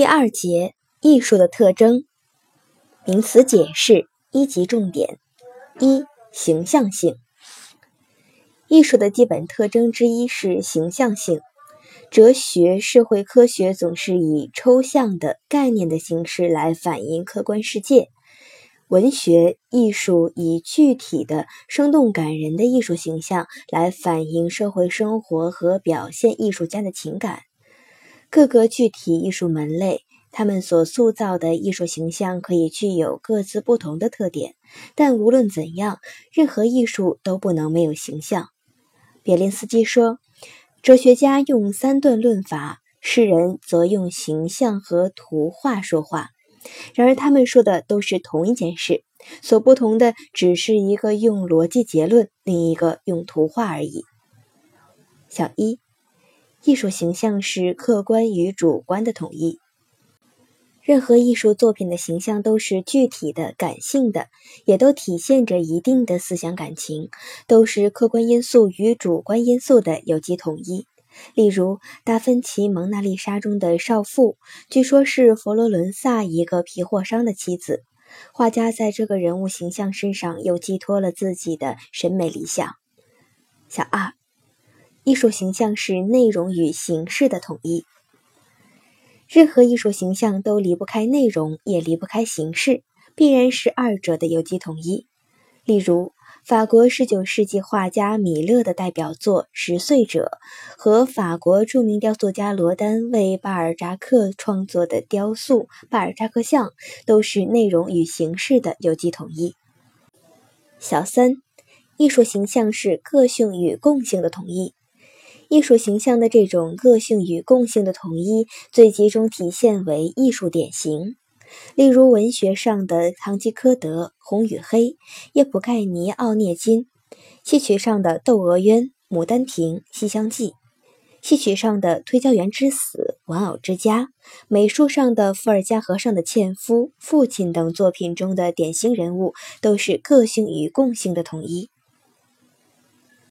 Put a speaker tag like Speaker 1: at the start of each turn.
Speaker 1: 第二节艺术的特征，名词解释一级重点一形象性。艺术的基本特征之一是形象性。哲学、社会科学总是以抽象的概念的形式来反映客观世界，文学艺术以具体的、生动感人的艺术形象来反映社会生活和表现艺术家的情感。各个具体艺术门类，他们所塑造的艺术形象可以具有各自不同的特点，但无论怎样，任何艺术都不能没有形象。别林斯基说：“哲学家用三段论法，诗人则用形象和图画说话。然而，他们说的都是同一件事，所不同的只是一个用逻辑结论，另一个用图画而已。”小一。艺术形象是客观与主观的统一。任何艺术作品的形象都是具体的、感性的，也都体现着一定的思想感情，都是客观因素与主观因素的有机统一。例如，达芬奇《蒙娜丽莎》中的少妇，据说是佛罗伦萨一个皮货商的妻子。画家在这个人物形象身上又寄托了自己的审美理想。小二。艺术形象是内容与形式的统一。任何艺术形象都离不开内容，也离不开形式，必然是二者的有机统一。例如，法国十九世纪画家米勒的代表作《十岁者》和法国著名雕塑家罗丹为巴尔扎克创作的雕塑《巴尔扎克像》，都是内容与形式的有机统一。小三，艺术形象是个性与共性的统一。艺术形象的这种个性与共性的统一，最集中体现为艺术典型，例如文学上的《堂吉诃德》《红与黑》《叶普盖尼奥涅金》，戏曲上的《窦娥冤》《牡丹亭》《西厢记》，戏曲上的《推销员之死》《玩偶之家》，美术上的伏尔加河上的纤夫、父亲等作品中的典型人物，都是个性与共性的统一。